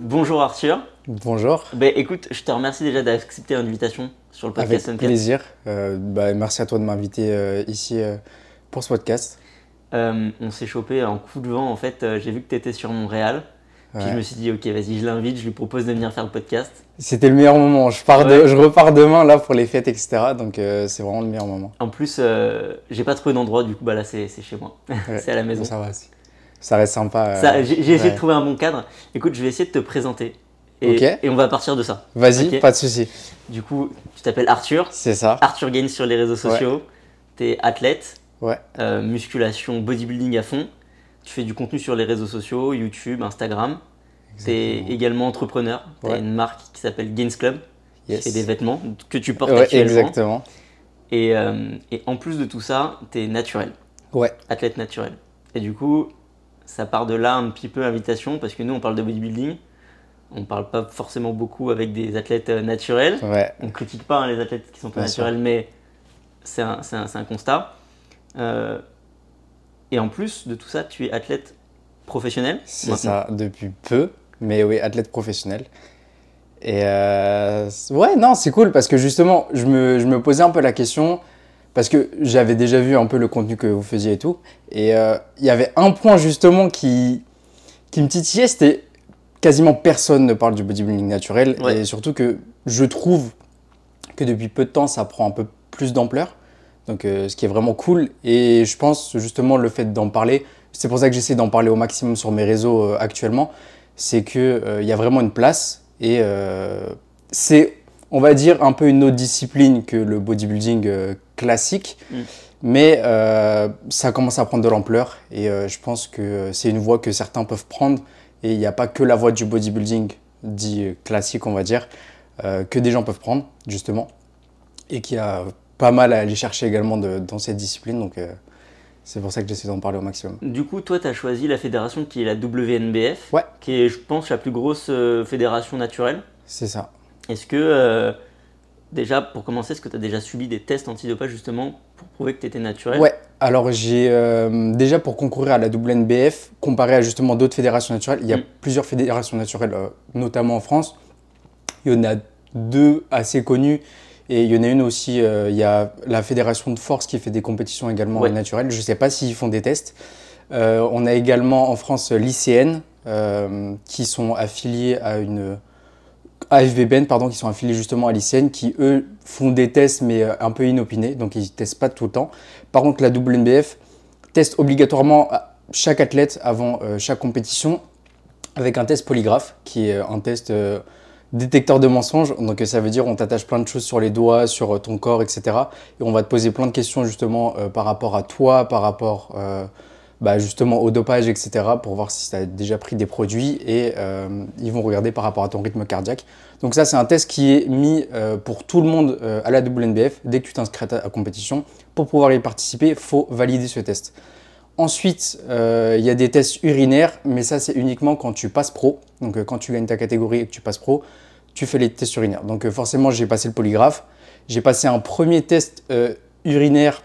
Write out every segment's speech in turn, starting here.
Bonjour Arthur. Bonjour. Ben, écoute, je te remercie déjà d'accepter l'invitation sur le podcast Avec plaisir. Euh, bah, merci à toi de m'inviter euh, ici euh, pour ce podcast. On s'est chopé en coup de vent en fait. J'ai vu que tu étais sur Montréal. Puis Ouais. je me suis dit, ok, vas-y, je l'invite, je lui propose de venir faire le podcast. C'était le meilleur moment. Je, pars de- je repars demain là pour les fêtes, etc. Donc euh, c'est vraiment le meilleur moment. En plus, euh, j'ai pas trouvé d'endroit, du coup, bah là, c'est chez moi. Ouais. c'est à la maison. Ça va. c'est- Ça reste sympa. euh, J'ai essayé ouais. de trouver un bon cadre. Écoute, je vais essayer de te présenter. Et, et on va partir de ça. Vas-y, pas de souci. Du coup, tu t'appelles Arthur. C'est ça. Arthur Gaines sur les réseaux sociaux. Tu es athlète. Ouais. euh, musculation, bodybuilding à fond. Tu fais du contenu sur les réseaux sociaux, YouTube, Instagram. Tu es également entrepreneur. Tu as Ouais. une marque qui s'appelle Gaines Club, Yes. qui fait des vêtements que tu portes Ouais, actuellement. exactement. Et, euh, et en plus de tout ça, tu es naturel, Ouais. athlète naturel. Et du coup, ça part de là un petit peu invitation, parce que nous, on parle de bodybuilding. On parle pas forcément beaucoup avec des athlètes euh, naturels. Ouais. On critique pas hein, les athlètes qui sont pas Bien sûr. naturels, mais c'est un, constat. Euh, et en plus de tout ça, tu es athlète professionnel. C'est ça depuis peu, mais oui, athlète professionnel. Et euh, ouais, non, c'est cool parce que justement, je me, je me posais un peu la question parce que j'avais déjà vu un peu le contenu que vous faisiez et tout. Et euh, il y avait un point justement qui, qui me titillait, c'était quasiment personne ne parle du bodybuilding naturel. Ouais. Et surtout que je trouve que depuis peu de temps, ça prend un peu plus d'ampleur. Donc, euh, ce qui est vraiment cool. Et je pense justement le fait d'en parler, c'est pour ça que j'essaie d'en parler au maximum sur mes réseaux euh, actuellement, c'est qu'il y a vraiment une place. Et c'est, on va dire, un peu une autre discipline que le bodybuilding classique. Mm. Mais euh, ça commence à prendre de l'ampleur. Et euh, je pense que c'est une voie que certains peuvent prendre. Et il n'y a pas que la voie du bodybuilding dit euh, classique, on va dire, euh, que des gens peuvent prendre, justement. Et qu'il y a pas mal à aller chercher également de- dans cette discipline. Donc, c'est pour ça que j'essaie d'en parler au maximum. Du coup, toi, tu as choisi la fédération qui est la WNBF, Ouais. qui est, je pense, la plus grosse fédération naturelle. C'est ça. Est-ce que, déjà, pour commencer, est-ce que tu as déjà subi des tests antidopage justement pour prouver que tu étais naturel? Ouais, alors j'ai euh, déjà pour concourir à la WNBF, comparé à justement d'autres fédérations naturelles, il y a Mm. plusieurs fédérations naturelles, euh, notamment en France. Il y en a deux assez connues et il y en a une aussi, euh, il y a la fédération de force qui fait des compétitions également Ouais. naturelles. Je ne sais pas s'ils font des tests. On a également en France l'ICN qui sont affiliés à une AFBBN, pardon, qui sont affiliés justement à l'ICN, qui eux font des tests mais euh, un peu inopinés, donc ils ne testent pas tout le temps. Par contre, la WNBF teste obligatoirement à- chaque athlète avant euh, chaque compétition avec un test polygraphe, qui est un test euh, détecteur de mensonges. Donc euh, ça veut dire on t'attache plein de choses sur les doigts, sur euh, ton corps, etc. Et on va te poser plein de questions justement euh, par rapport à toi, par rapport euh, bah, justement au dopage, etc. pour voir si tu as déjà pris des produits et euh, ils vont regarder par rapport à ton rythme cardiaque. Donc ça c'est un test qui est mis euh, pour tout le monde euh, à la WNBF. Dès que tu t'inscris à à compétition, pour pouvoir y participer, faut valider ce test. Ensuite, euh, il y a des tests urinaires, mais ça c'est uniquement quand tu passes pro. Donc euh, quand tu gagnes ta catégorie et que tu passes pro, tu fais les tests urinaires. Donc euh, forcément j'ai passé le polygraphe. J'ai passé un premier test urinaire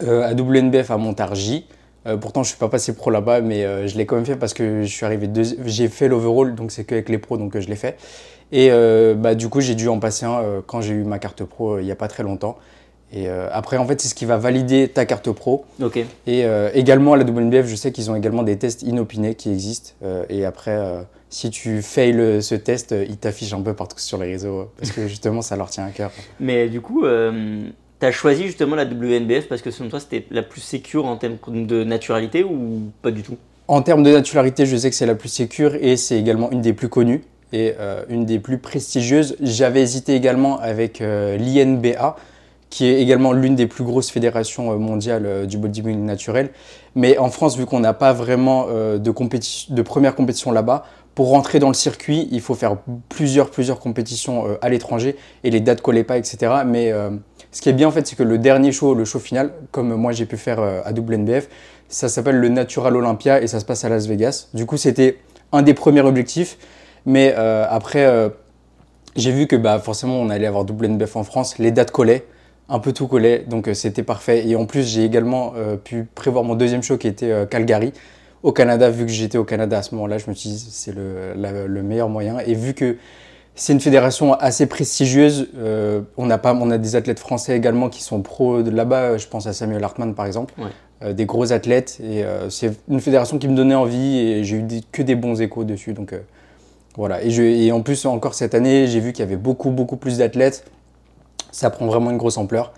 à WNBF à Montargis. Euh, pourtant je suis pas passé pro là-bas, mais euh, je l'ai quand même fait parce que je suis arrivé J'ai fait l'overall, donc c'est qu'avec les pros, donc euh, je l'ai fait. Et bah, du coup j'ai dû en passer un quand j'ai eu ma carte pro il y a pas très longtemps. Et après en fait c'est ce qui va valider ta carte pro. Ok. Et également à la WNBF, je sais qu'ils ont également des tests inopinés qui existent. Et après, si tu fails ce test, ils t'affichent un peu partout sur les réseaux parce que justement, ça leur tient à cœur. Mais du coup, tu choisi justement la WNBF parce que selon toi, c'était la plus sécure en termes de naturalité ou pas du tout? En termes de naturalité, je sais que c'est la plus sécure et c'est également une des plus connues et euh, une des plus prestigieuses. J'avais hésité également avec euh, l'INBA, qui est également l'une des plus grosses fédérations euh, mondiales du bodybuilding naturel. Mais en France, vu qu'on n'a pas vraiment de, première compétition là-bas, pour rentrer dans le circuit, il faut faire plusieurs, plusieurs compétitions à l'étranger et les dates collaient pas, etc. Mais ce qui est bien en fait, c'est que le dernier show, le show final, comme moi j'ai pu faire euh, à WNBF, ça s'appelle le Natural Olympia et ça se passe à Las Vegas. Du coup, c'était un des premiers objectifs. Mais euh, après, euh, j'ai vu que bah, forcément, on allait avoir WNBF en France. Les dates collaient, un peu tout collait, donc c'était parfait. Et en plus, j'ai également pu prévoir mon deuxième show qui était Calgary, au Canada, vu que j'étais au Canada à ce moment-là, je me suis dit c'est le, meilleur moyen. Et vu que c'est une fédération assez prestigieuse, euh, on, a pas, on a des athlètes français également qui sont pros de là-bas, je pense à Samuel Hartmann par exemple, euh, des gros athlètes. Et euh, c'est une fédération qui me donnait envie et j'ai eu que des bons échos dessus. Donc voilà. Et, je, et en plus, encore cette année, j'ai vu qu'il y avait beaucoup, beaucoup plus d'athlètes. Ça prend vraiment une grosse ampleur.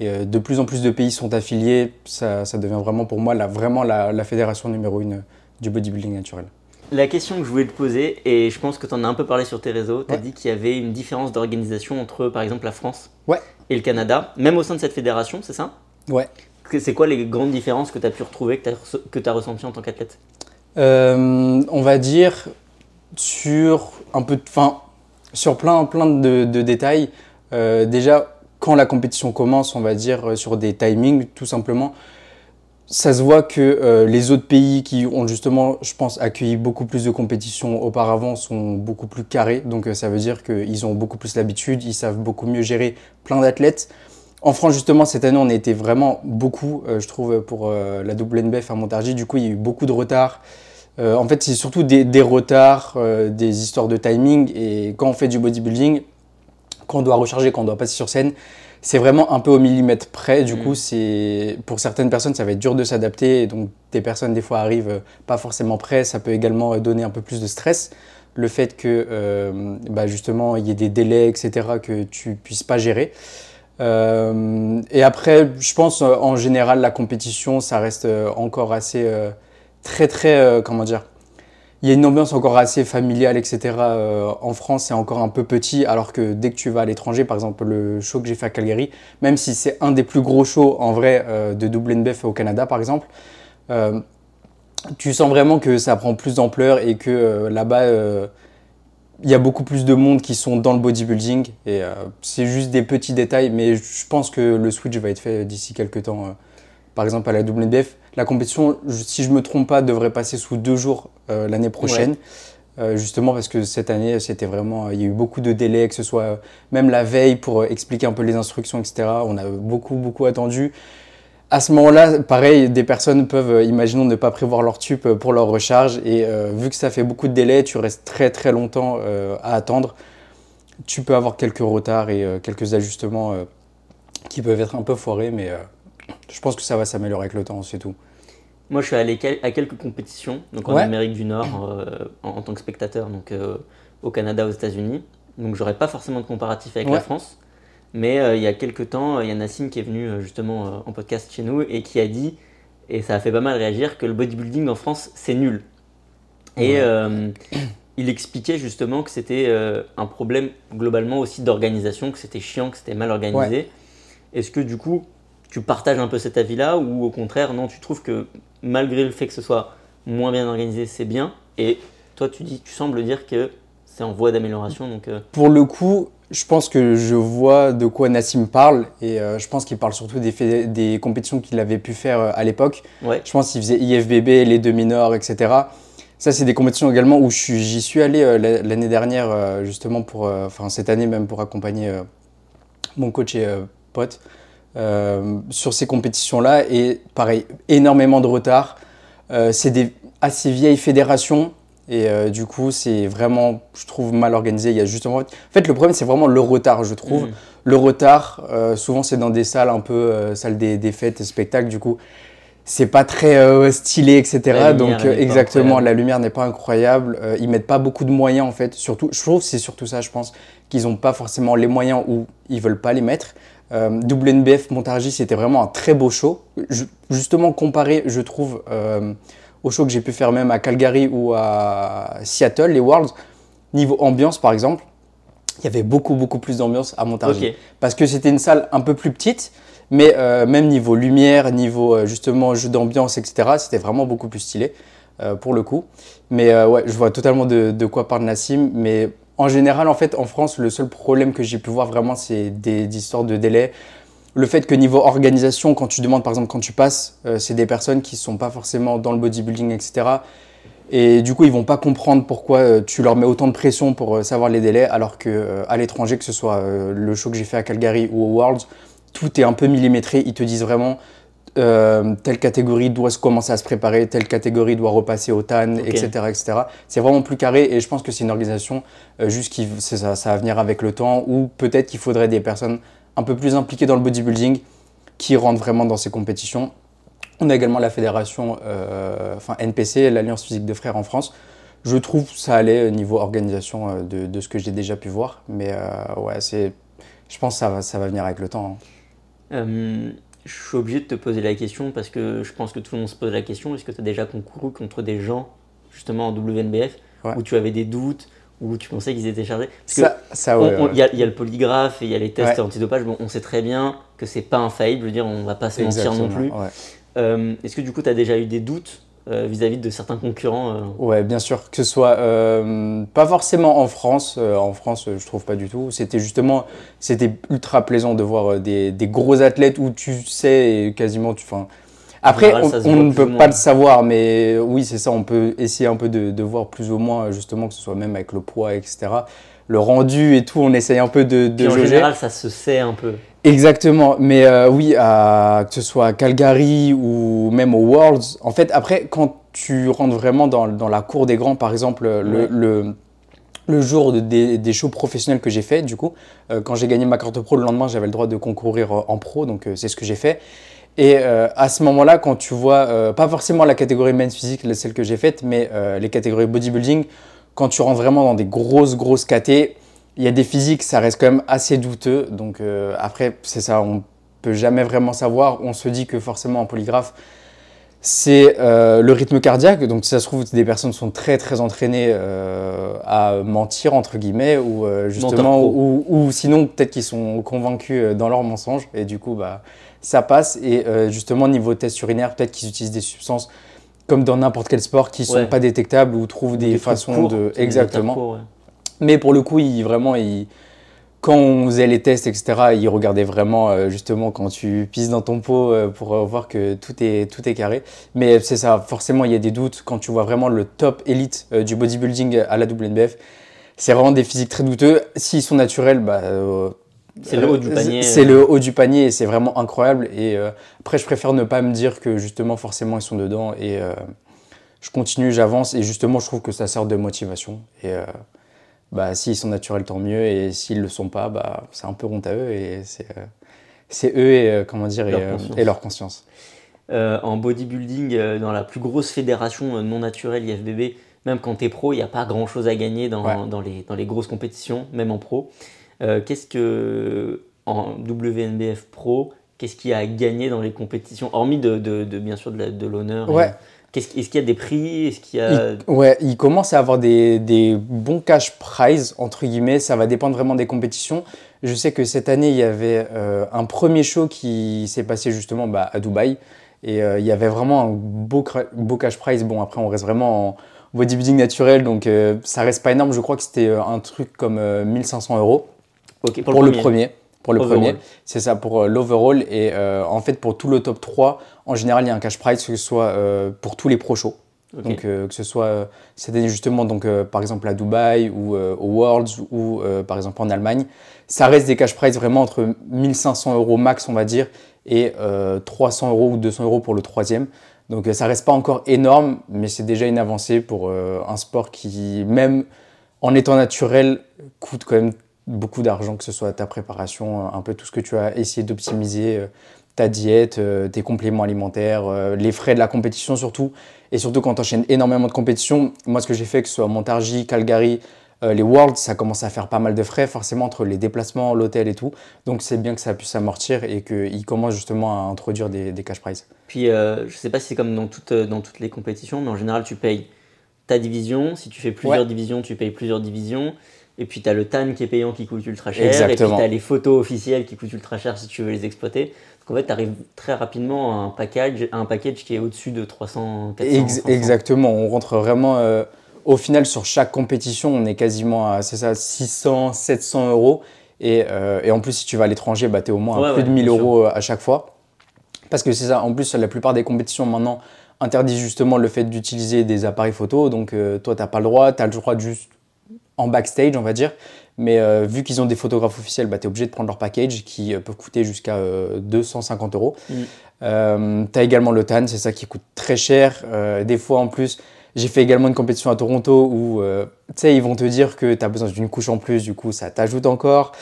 Et de plus en plus de pays sont affiliés. Ça, devient vraiment pour moi la, vraiment la, fédération numéro une du bodybuilding naturel. La question que je voulais te poser, et je pense que tu en as un peu parlé sur tes réseaux, tu as dit qu'il y avait une différence d'organisation entre par exemple la France et le Canada, même au sein de cette fédération, c'est ça? Ouais. C'est quoi les grandes différences que tu as pu retrouver, que tu as, ressenties en tant qu'athlète? Euh, On va dire sur un peu de. Fin, sur plein, plein de, détails. Euh, déjà, quand la compétition commence, on va dire, euh, sur des timings, tout simplement, ça se voit que euh, les autres pays qui ont justement, je pense, accueilli beaucoup plus de compétitions auparavant sont beaucoup plus carrés. Donc ça veut dire qu'ils ont beaucoup plus l'habitude, ils savent beaucoup mieux gérer plein d'athlètes. En France, justement, cette année, on a été vraiment beaucoup, je trouve, pour la WNBF à Montargis. Du coup, il y a eu beaucoup de retard. Euh, en fait, c'est surtout des, retards, euh, des histoires de timing. Et quand on fait du bodybuilding, quand on doit recharger, quand on doit passer sur scène, c'est vraiment un peu au millimètre près. Du mm. coup, c'est pour certaines personnes, ça va être dur de s'adapter. Donc, des personnes, des fois, arrivent euh, pas forcément prêts. Ça peut également donner un peu plus de stress. Le fait que, bah, justement, il y ait des délais, etc., que tu puisses pas gérer. et après, je pense, en général, la compétition, ça reste encore assez très, très, euh, comment dire, il y a une ambiance encore assez familiale, etc. Euh, en France, c'est encore un peu petit, alors que dès que tu vas à l'étranger, par exemple le show que j'ai fait à Calgary, même si c'est un des plus gros shows en vrai euh, de WNBF au Canada, par exemple, tu sens vraiment que ça prend plus d'ampleur et que là-bas, il y a beaucoup plus de monde qui sont dans le bodybuilding. Et c'est juste des petits détails, mais je pense que le switch va être fait d'ici quelques temps par exemple à la WNBF. La compétition, si je ne me trompe pas, devrait passer sous deux jours euh, l'année prochaine. Euh, justement parce que cette année, c'était vraiment, il y a eu beaucoup de délais, que ce soit euh, même la veille pour expliquer un peu les instructions, etc. On a beaucoup, beaucoup attendu. À ce moment-là, pareil, des personnes peuvent, imaginons, ne pas prévoir leur tube pour leur recharge. Et vu que ça fait beaucoup de délais, tu restes très, très longtemps à attendre. Tu peux avoir quelques retards et quelques ajustements qui peuvent être un peu foirés, mais je pense que ça va s'améliorer avec le temps, c'est tout. Moi, je suis allé à quelques compétitions, donc en Amérique du Nord, euh, en, tant que spectateur, donc euh, au Canada, aux États-Unis. Donc, j'aurais pas forcément de comparatif avec la France. Mais euh, il y a quelques temps, il y a Nassim qui est venu justement en podcast chez nous et qui a dit, et ça a fait pas mal réagir, que le bodybuilding en France, c'est nul. Et il expliquait justement que c'était un problème globalement aussi d'organisation, que c'était chiant, que c'était mal organisé. Est-ce que du coup, tu partages un peu cet avis-là ou au contraire, non, tu trouves que malgré le fait que ce soit moins bien organisé, c'est bien et toi, tu, dis, tu sembles dire que c'est en voie d'amélioration. Donc, euh. Pour le coup, je pense que je vois de quoi Nassim parle et euh, je pense qu'il parle surtout des, des compétitions qu'il avait pu faire euh, à l'époque. Je pense qu'il faisait IFBB, les demi-nord, etc. Ça, c'est des compétitions également où j'y suis allé l'année dernière, justement, pour, enfin cette année même, pour accompagner mon coach et pote. Euh, sur ces compétitions-là. Et pareil, énormément de retard. Euh, c'est des assez vieilles fédérations. Et euh, du coup, c'est vraiment, je trouve, mal organisé. Il y a justement... En fait, le problème, c'est vraiment le retard, je trouve. Mm. Le retard, souvent, c'est dans des salles un peu, salles des, des, fêtes, spectacles. Du coup, c'est pas très stylé, etc. Donc, exactement, la lumière n'est pas incroyable. ils mettent pas beaucoup de moyens, en fait. Surtout, je trouve c'est surtout ça, je pense, qu'ils n'ont pas forcément les moyens ou ils veulent pas les mettre. Euh, WNBF Montargis, c'était vraiment un très beau show. justement, comparé, je trouve, euh, au show que j'ai pu faire même à Calgary ou à Seattle, les Worlds, niveau ambiance par exemple, il y avait beaucoup, beaucoup plus d'ambiance à Montargis. Parce que c'était une salle un peu plus petite, mais euh, même niveau lumière, niveau justement jeu d'ambiance, etc., c'était vraiment beaucoup plus stylé pour le coup. Mais ouais, je vois totalement de, de quoi parle Nassim, mais en général, en fait, en France, le seul problème que j'ai pu voir vraiment, c'est des, histoires de délai. Le fait que niveau organisation, quand tu demandes, par exemple, quand tu passes, euh, c'est des personnes qui ne sont pas forcément dans le bodybuilding, etc. Et du coup, ils vont pas comprendre pourquoi euh, tu leur mets autant de pression pour euh, savoir les délais, alors que à l'étranger, que ce soit le show que j'ai fait à Calgary ou au Worlds, tout est un peu millimétré. Ils te disent vraiment euh, telle catégorie doit commencer à se préparer, telle catégorie doit repasser au TAN, etc. etc. C'est vraiment plus carré et je pense que c'est une organisation euh, juste qui ça, ça va venir avec le temps ou peut-être qu'il faudrait des personnes un peu plus impliquées dans le bodybuilding qui rentrent vraiment dans ces compétitions. On a également la fédération, euh, enfin NPC, l'Alliance physique de frères en France. Je trouve que ça allait au niveau organisation de, de, ce que j'ai déjà pu voir, mais ouais, c'est, je pense que ça va, ça va venir avec le temps. Hein je suis obligé de te poser la question parce que je pense que tout le monde se pose la question. Est-ce que tu as déjà concouru contre des gens, justement en WNBF, où tu avais des doutes, où tu pensais qu'ils étaient chargés? Parce ça, Il y, a le polygraphe et il y a les tests antidopage. Bon, on sait très bien que c'est pas infaillible, je veux dire, on va pas se mentir non plus. Euh, est-ce que du coup, tu as déjà eu des doutes euh, vis-à-vis de certains concurrents euh. Ouais, bien sûr, que ce soit euh, pas forcément en France. en France, je trouve pas du tout. C'était justement, c'était ultra plaisant de voir des, des, gros athlètes où tu sais quasiment, tu, fin, après, on, ne peut pas le savoir, mais oui, c'est ça. On peut essayer un peu de, de, voir plus ou moins, justement, que ce soit même avec le poids, etc. Le rendu et tout, on essaye un peu de, de En général, ça se sait un peu. Exactement, mais euh, oui, à, que ce soit à Calgary ou même aux Worlds, en fait, après, quand tu rentres vraiment dans, dans la cour des grands, par exemple, le, le, le, jour des, des, shows professionnels que j'ai fait, du coup, euh, quand j'ai gagné ma carte pro, le lendemain, j'avais le droit de concourir euh, en pro, donc c'est ce que j'ai fait. Et à ce moment-là, quand tu vois, pas forcément la catégorie men's physique, celle que j'ai faite, mais les catégories bodybuilding, quand tu rentres vraiment dans des grosses, grosses catés, il y a des physiques, ça reste quand même assez douteux. Donc euh, après, c'est ça, on peut jamais vraiment savoir. On se dit que forcément en polygraphe, c'est euh, le rythme cardiaque. Donc si ça se trouve, des personnes sont très très entraînées euh, à mentir entre guillemets ou justement ou, ou, sinon peut-être qu'ils sont convaincus dans leur mensonge et du coup bah ça passe. Et justement niveau test urinaire, peut-être qu'ils utilisent des substances comme dans n'importe quel sport qui sont pas détectables ou trouvent des, façons de exactement. Mais pour le coup, il, vraiment, il, quand on faisait les tests, etc., il regardait vraiment euh, justement quand tu pisses dans ton pot euh, pour euh, voir que tout est, tout est carré. Mais c'est ça, forcément, il y a des doutes quand tu vois vraiment le top élite du bodybuilding à la WNBF. C'est vraiment des physiques très douteux. S'ils sont naturels, bah, c'est le haut du panier. C'est le haut du panier et c'est vraiment incroyable. Et après, je préfère ne pas me dire que justement, forcément, ils sont dedans. Et je continue, j'avance. Et justement, je trouve que ça sert de motivation. Et bah, s'ils sont naturels, tant mieux. Et s'ils ne le sont pas, bah, c'est un peu honte à eux. Et c'est, euh, eux et, euh, comment dire, leur et, euh, leur conscience. en bodybuilding, dans la plus grosse fédération non naturelle IFBB, même quand tu es pro, il n'y a pas grand chose à gagner dans, dans, les, dans les grosses compétitions, même en pro. qu'est-ce que, en WNBF pro, qu'est-ce qu'il y a à gagner dans les compétitions, hormis de, de, bien sûr de l'honneur ouais. Est-ce qu'il y a des prix? Est-ce qu'il y a... Il, ouais, il commence à avoir des, des, bons cash prize, entre guillemets. Ça va dépendre vraiment des compétitions. Je sais que cette année, il y avait euh, un premier show qui s'est passé justement bah, à Dubaï. Et euh, il y avait vraiment un beau, beau cash prize. Bon, après, on reste vraiment en bodybuilding naturel, donc euh, ça reste pas énorme. Je crois que c'était un truc comme 1500 euros pour, le premier pour le premier. C'est ça, pour euh, l'overall. Et euh, en fait, pour tout le top 3, en général, il y a un cash prize, que ce soit euh, pour tous les pro shows. Donc, que ce soit cette année, justement, donc, par exemple à Dubaï ou au Worlds ou par exemple en Allemagne. Ça reste des cash prize vraiment entre 1500 euros max, on va dire, et 300 euros ou 200 euros pour le troisième. Donc, ça reste pas encore énorme, mais c'est déjà une avancée pour un sport qui, même en étant naturel, coûte quand même beaucoup d'argent, que ce soit ta préparation, un peu tout ce que tu as essayé d'optimiser, euh, ta diète, euh, tes compléments alimentaires, euh, les frais de la compétition surtout. Et surtout quand tu enchaînes énormément de compétitions, moi ce que j'ai fait, que ce soit Montargis, Calgary, les Worlds, ça commence à faire pas mal de frais forcément entre les déplacements, l'hôtel et tout. Donc c'est bien que ça puisse s'amortir et qu'ils commencent justement à introduire des, cash prizes. Puis je sais pas si c'est comme dans, dans toutes les compétitions, mais en général tu payes ta division. Si tu fais plusieurs divisions, tu payes plusieurs divisions. Et puis tu as le TAN qui est payant qui coûte ultra cher. Exactement. Et puis tu as les photos officielles qui coûtent ultra cher si tu veux les exploiter. Donc en fait, tu arrives très rapidement à un package, un package qui est au-dessus de 300, 400. exactement. On rentre vraiment. Euh, au final, sur chaque compétition, on est quasiment à c'est ça, 600, 700 euros. Et, euh, et, en plus, si tu vas à l'étranger, bah, tu es au moins à plus de 1000 euros euh, à chaque fois. Parce que c'est ça. En plus, la plupart des compétitions maintenant interdisent justement le fait d'utiliser des appareils photo. Donc toi, tu n'as pas le droit. Tu as le droit juste en backstage, on va dire. Mais vu qu'ils ont des photographes officiels, bah, tu es obligé de prendre leur package qui peut coûter jusqu'à 250 euros. Mm. tu as également le TAN, c'est ça qui coûte très cher. des fois en plus, j'ai fait également une compétition à Toronto où ils vont te dire que tu as besoin d'une couche en plus, du coup ça t'ajoute encore.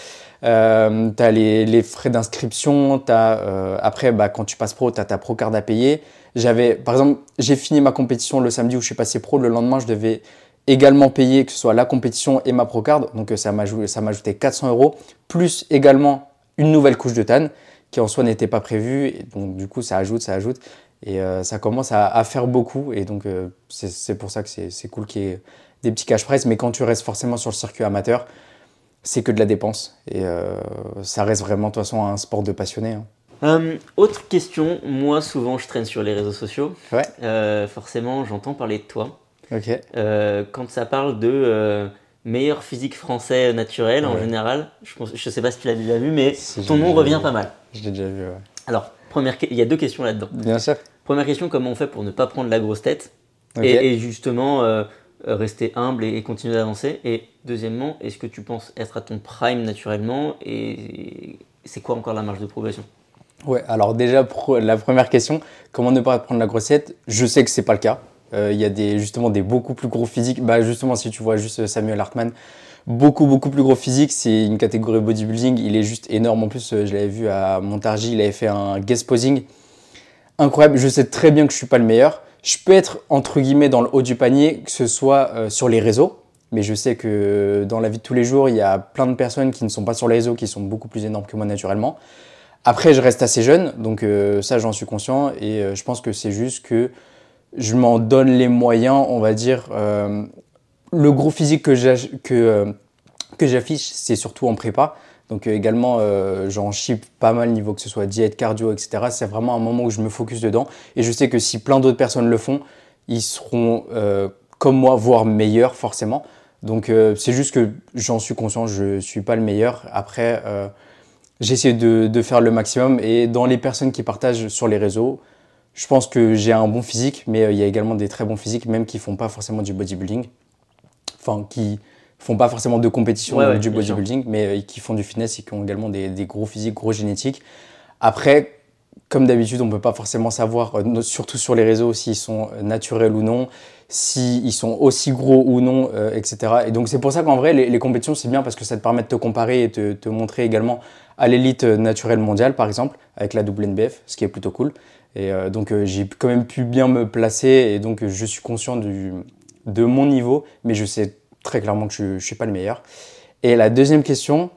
Euh, tu as les, frais d'inscription, euh, après, bah, quand tu passes pro, tu as ta pro card à payer. J'avais, par exemple, j'ai fini ma compétition le samedi où je suis passé pro. Le lendemain, je devais également payer que ce soit la compétition et ma pro card. Donc euh, ça m'a ajouté 400 euros, plus également une nouvelle couche de TAN qui en soi n'était pas prévue. Et donc du coup, ça ajoute, ça ajoute. Et euh, ça commence à, faire beaucoup. Et donc c'est pour ça que c'est cool qu'il y ait des petits cash price. Mais quand tu restes forcément sur le circuit amateur, c'est que de la dépense. Et euh, ça reste vraiment, de toute façon, un sport de passionné. Hein. Euh, autre question, moi souvent je traîne sur les réseaux sociaux. Ouais. Euh, forcément, j'entends parler de toi. Ok. quand ça parle de meilleur physique français naturel en général, je ne sais pas si tu l'as déjà vu, mais ton nom revient pas mal. Je l'ai déjà vu, ouais. Alors, première, il y a deux questions là-dedans. Bien sûr. Première question, comment on fait pour ne pas prendre la grosse tête et, et, justement euh, rester humble et, continuer d'avancer? Et deuxièmement, est-ce que tu penses être à ton prime naturellement Et c'est quoi encore la marge de progression? Ouais, alors déjà, la première question, comment ne pas prendre la grossette? Je sais que c'est pas le cas. Euh, il y a des, justement des beaucoup plus gros physiques. Bah, justement, si tu vois juste Samuel Hartmann, beaucoup, beaucoup plus gros physique. C'est une catégorie bodybuilding. Il est juste énorme. En plus, je l'avais vu à Montargis, il avait fait un guest posing. Incroyable. Je sais très bien que je suis pas le meilleur je peux être entre guillemets dans le haut du panier, que ce soit euh, sur les réseaux, mais je sais que dans la vie de tous les jours, il y a plein de personnes qui ne sont pas sur les réseaux, qui sont beaucoup plus énormes que moi naturellement. Après, je reste assez jeune, donc euh, ça j'en suis conscient, et euh, je pense que c'est juste que je m'en donne les moyens, on va dire. le gros physique que j'affiche, c'est surtout en prépa. Donc euh, également, euh, j'en chip pas mal niveau que ce soit diète, cardio, etc. C'est vraiment un moment où je me focus dedans. Et je sais que si plein d'autres personnes le font, ils seront euh, comme moi, voire meilleurs forcément. Donc c'est juste que j'en suis conscient, je suis pas le meilleur. Après, j'essaie de, de, faire le maximum. Et dans les personnes qui partagent sur les réseaux, je pense que j'ai un bon physique, mais il y a également des très bons physiques, même qui font pas forcément du bodybuilding. Enfin, qui, font pas forcément de compétition du bodybuilding, mais euh, qui font du fitness et qui ont également des, gros physiques, gros génétiques. Après, comme d'habitude, on ne peut pas forcément savoir, euh, surtout sur les réseaux, s'ils sont euh, naturels ou non, s'ils sont aussi gros ou non, etc. Et donc c'est pour ça qu'en vrai, les, compétitions, c'est bien parce que ça te permet de te comparer et de te montrer également à l'élite naturelle mondiale, par exemple, avec la WNBF, ce qui est plutôt cool. Et donc j'ai quand même pu bien me placer et donc je suis conscient du, de mon niveau, mais je sais très clairement que je ne suis pas le meilleur. Et la deuxième question,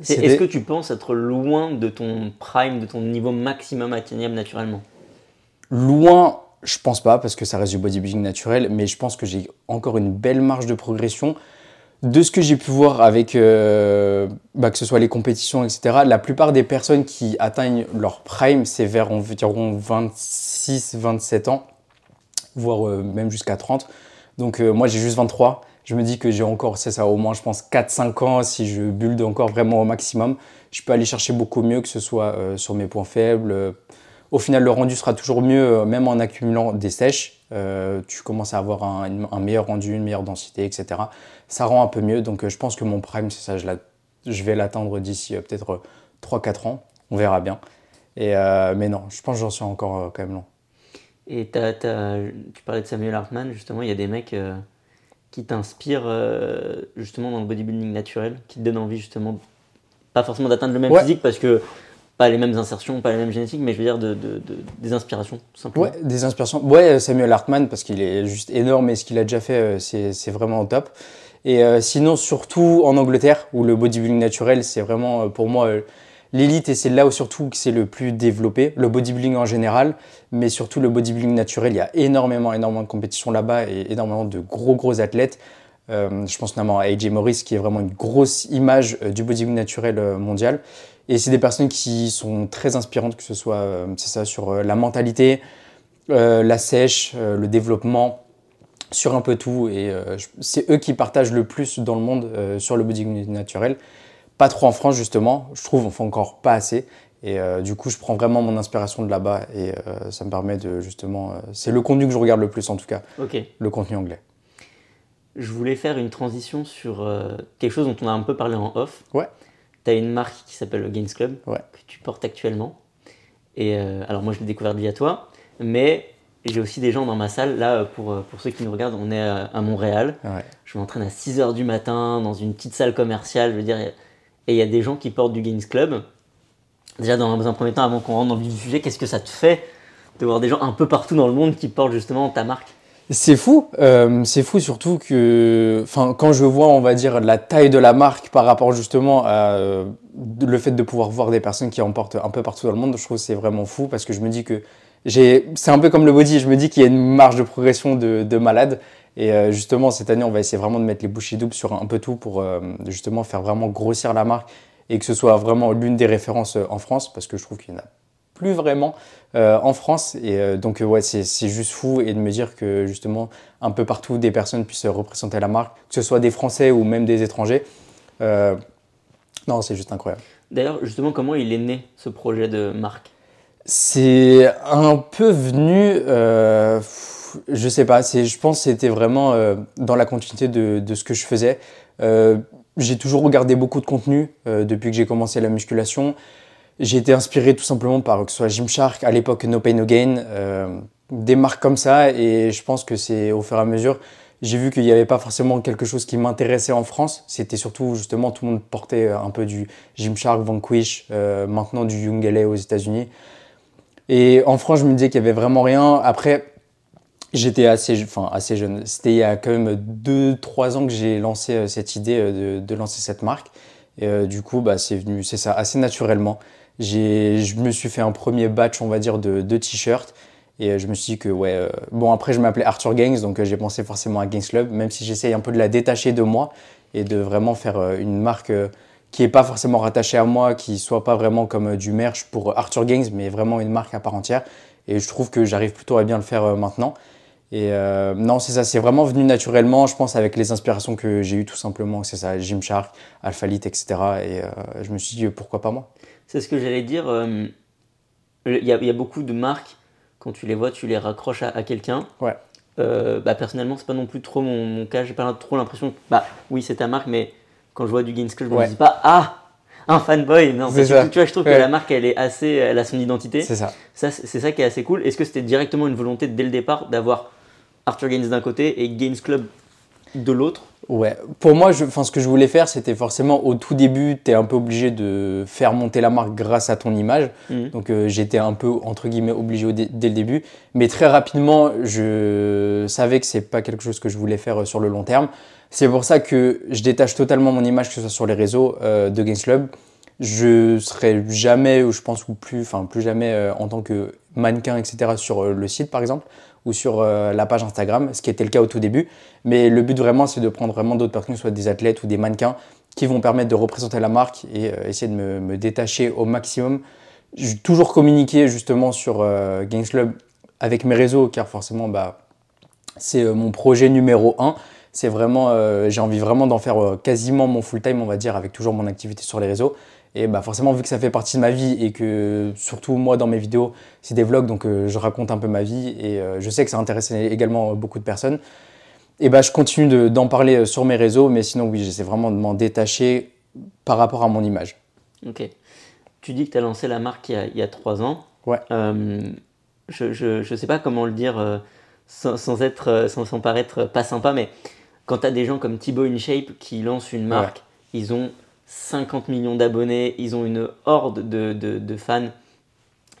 est-ce que tu penses être loin de ton prime, de ton niveau maximum atteignable naturellement? Loin, je pense pas, parce que ça reste du bodybuilding naturel, mais je pense que j'ai encore une belle marge de progression. De ce que j'ai pu voir avec, euh, bah, que ce soit les compétitions, etc., la plupart des personnes qui atteignent leur prime, c'est vers environ 26, 27 ans, voire euh, même jusqu'à 30. Donc euh, moi j'ai juste 23 je me dis que j'ai encore, c'est ça, au moins, je pense, 4-5 ans, si je build encore vraiment au maximum, je peux aller chercher beaucoup mieux, que ce soit sur mes points faibles. Au final, le rendu sera toujours mieux, euh, même en accumulant des sèches. Euh, tu commences à avoir un, meilleur rendu, une meilleure densité, etc. Ça rend un peu mieux. Donc, je pense que mon prime, c'est ça, je, je vais l'atteindre d'ici peut-être 3-4 ans. On verra bien. Et, mais non, je pense que j'en suis encore quand même long. Et tu parlais de Samuel Hartman, justement, il y a des mecs qui t'inspire euh, justement dans le bodybuilding naturel, qui te donne envie justement, pas forcément d'atteindre le même physique parce que pas les mêmes insertions, pas les mêmes génétiques, mais je veux dire de, des inspirations, tout simplement. Ouais, des inspirations. Ouais, Samuel Hartman, parce qu'il est juste énorme et ce qu'il a déjà fait, euh, c'est vraiment au top. Et euh, sinon, surtout en Angleterre, où le bodybuilding naturel, c'est vraiment pour moi L'élite, et c'est là où surtout que c'est le plus développé, le bodybuilding en général, mais surtout le bodybuilding naturel. Il y a énormément, énormément de compétitions là-bas et énormément de gros, gros athlètes. Euh, je pense notamment à AJ Morris, qui est vraiment une grosse image euh, du bodybuilding naturel euh, mondial. Et c'est des personnes qui sont très inspirantes, que ce soit c'est ça, sur la mentalité, la sèche, le développement, sur un peu tout. Et c'est eux qui partagent le plus dans le monde sur le bodybuilding naturel. Pas trop en France, justement. Je trouve qu'on fait encore pas assez. Et euh, du coup, je prends vraiment mon inspiration de là-bas et euh, ça me permet de justement. Euh, c'est le contenu que je regarde le plus en tout cas. Le contenu anglais. je voulais faire une transition sur quelque chose dont on a un peu parlé en off. Ouais. Tu as une marque qui s'appelle Games Club, Ouais. que tu portes actuellement. Et alors moi, je l'ai découverte via toi, mais j'ai aussi des gens dans ma salle. Là, pour, pour ceux qui nous regardent, on est à, Montréal. Ouais. Je m'entraîne à 6h du matin dans une petite salle commerciale. Je veux dire, et il y a des gens qui portent du Games Club. Déjà, dans un premier temps, avant qu'on rentre dans le vif du sujet, qu'est-ce que ça te fait de voir des gens un peu partout dans le monde qui portent justement ta marque? C'est fou, euh, c'est fou surtout que, enfin, quand je vois, on va dire, la taille de la marque par rapport justement à euh, le fait de pouvoir voir des personnes qui en portent un peu partout dans le monde, je trouve que c'est vraiment fou parce que je me dis que j'ai, c'est un peu comme le body, je me dis qu'il y a une marge de progression de, de malade. Et euh, justement, cette année, on va essayer vraiment de mettre les bouchées doubles sur un peu tout pour justement faire vraiment grossir la marque et que ce soit vraiment l'une des références en France parce que je trouve qu'il y en a plus vraiment euh, en France. Et euh, donc, ouais, c'est juste fou et de me dire que justement, un peu partout, des personnes puissent représenter la marque, que ce soit des Français ou même des étrangers. Euh, non, c'est juste incroyable. D'ailleurs, justement, comment il est né ce projet de marque? C'est un peu venu, je sais pas, je pense que c'était vraiment dans la continuité de, de, ce que je faisais. j'ai toujours regardé beaucoup de contenu depuis que j'ai commencé la musculation. J'ai été inspiré tout simplement par que ce soit Gymshark, à l'époque No Pain No Gain, euh, des marques comme ça. Et je pense que c'est au fur et à mesure, j'ai vu qu'il n'y avait pas forcément quelque chose qui m'intéressait en France. C'était surtout justement tout le monde portait un peu du Gymshark, Vanquish, euh, maintenant du Young LA aux États-Unis. Et en France, je me disais qu'il n'y avait vraiment rien. Après, j'étais assez, enfin, assez jeune. C'était il y a quand même 2-3 ans que j'ai lancé euh, cette idée de, de, lancer cette marque. Et du coup, bah, c'est venu, c'est ça, assez naturellement je me suis fait un premier batch, on va dire, de, t-shirts. Et euh, je me suis dit que, ouais, euh, bon, après, je m'appelais Arthur Gangs, donc euh, j'ai pensé forcément à Gangs Club, même si j'essaye un peu de la détacher de moi et de vraiment faire une marque qui n'est pas forcément rattachée à moi, qui soit pas vraiment comme du merch pour Arthur Gangs, mais vraiment une marque à part entière. Et je trouve que j'arrive plutôt à bien le faire maintenant. Et non, c'est ça, c'est vraiment venu naturellement, je pense, avec les inspirations que j'ai eues tout simplement. C'est ça, Gymshark, Alphalite, etc. Et je me suis dit, pourquoi pas moi? C'est ce que j'allais dire. Euh, il y, a beaucoup de marques, quand tu les vois, tu les raccroches à, quelqu'un. Ouais. Euh, bah, personnellement, c'est pas non plus trop mon, cas. J'ai pas trop l'impression bah oui, c'est ta marque, mais quand je vois du Gains je me dis pas, ah, un fanboy. Non, c'est ça. Tu vois, je trouve que la marque, elle est assez, elle a son identité. C'est ça. ça c'est ça qui est assez cool. Est-ce que c'était directement une volonté dès le départ d'avoir Arthur Gaines d'un côté et Gains Club de l'autre? Ouais, pour moi, je, ce que je voulais faire, c'était forcément au tout début, tu es un peu obligé de faire monter la marque grâce à ton image. Mhm. Donc euh, j'étais un peu, entre guillemets, obligé dès le début. Mais très rapidement, je savais que c'est pas quelque chose que je voulais faire euh, sur le long terme. C'est pour ça que je détache totalement mon image, que ce soit sur les réseaux euh, de Games Club. Je serai jamais, ou je pense, ou plus, enfin plus jamais en tant que mannequin, etc., sur le site par exemple ou sur euh, la page Instagram, ce qui était le cas au tout début. Mais le but vraiment, c'est de prendre vraiment d'autres personnes, soit des athlètes ou des mannequins, qui vont permettre de représenter la marque et euh, essayer de me, détacher au maximum. J'ai toujours communiqué justement sur euh, Games Club avec mes réseaux, car forcément, bah, c'est mon projet numéro un. C'est vraiment, j'ai envie vraiment d'en faire quasiment mon full time, on va dire, avec toujours mon activité sur les réseaux. Et bah forcément, vu que ça fait partie de ma vie et que surtout moi dans mes vidéos, c'est des vlogs, donc euh, je raconte un peu ma vie et euh, je sais que ça intéresse également beaucoup de personnes. Et bah je continue d'en parler euh, sur mes réseaux, mais sinon oui, j'essaie vraiment de m'en détacher par rapport à mon image. Ok. Tu dis que tu as lancé la marque il y a, trois ans. Ouais. je ne sais pas comment le dire sans, être, sans, sans, paraître pas sympa, mais quand tu as des gens comme Thibaut InShape qui lancent une marque, ils ont 50 millions d'abonnés, ils ont une horde de, fans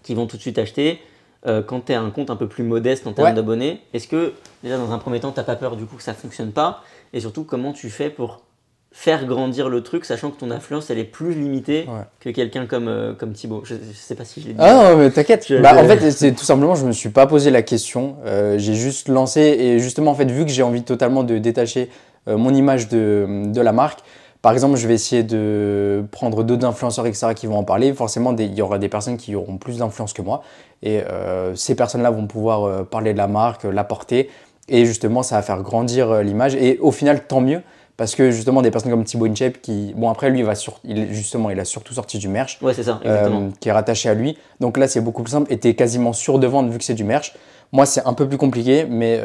qui vont tout de suite acheter. Euh, quand tu as un compte un peu plus modeste en termes d'abonnés, est-ce que déjà dans un premier temps, tu n'as pas peur du coup que ça ne fonctionne pas? Et surtout, comment tu fais pour faire grandir le truc, sachant que ton influence elle est plus limitée que quelqu'un comme, euh, comme Thibaut? Je, ne sais pas si je l'ai dit. Ah non, mais t'inquiète. Bah, en fait, c'est tout simplement, je me suis pas posé la question. Euh, j'ai juste lancé et justement, en fait, vu que j'ai envie totalement de détacher mon image de, de la marque, par exemple, je vais essayer de prendre d'autres influenceurs, etc., qui vont en parler. Forcément, il y aura des personnes qui auront plus d'influence que moi. Et euh, ces personnes-là vont pouvoir euh, parler de la marque, la porter. Et justement, ça va faire grandir euh, l'image. Et au final, tant mieux. Parce que justement, des personnes comme Thibaut Inchep, qui. Bon, après, lui, il va sur, il, justement, il a surtout sorti du merch. Ouais, c'est ça, exactement. qui est rattaché à lui. Donc là, c'est beaucoup plus simple. Et tu es quasiment sûr de vendre vu que c'est du merch. Moi, c'est un peu plus compliqué, mais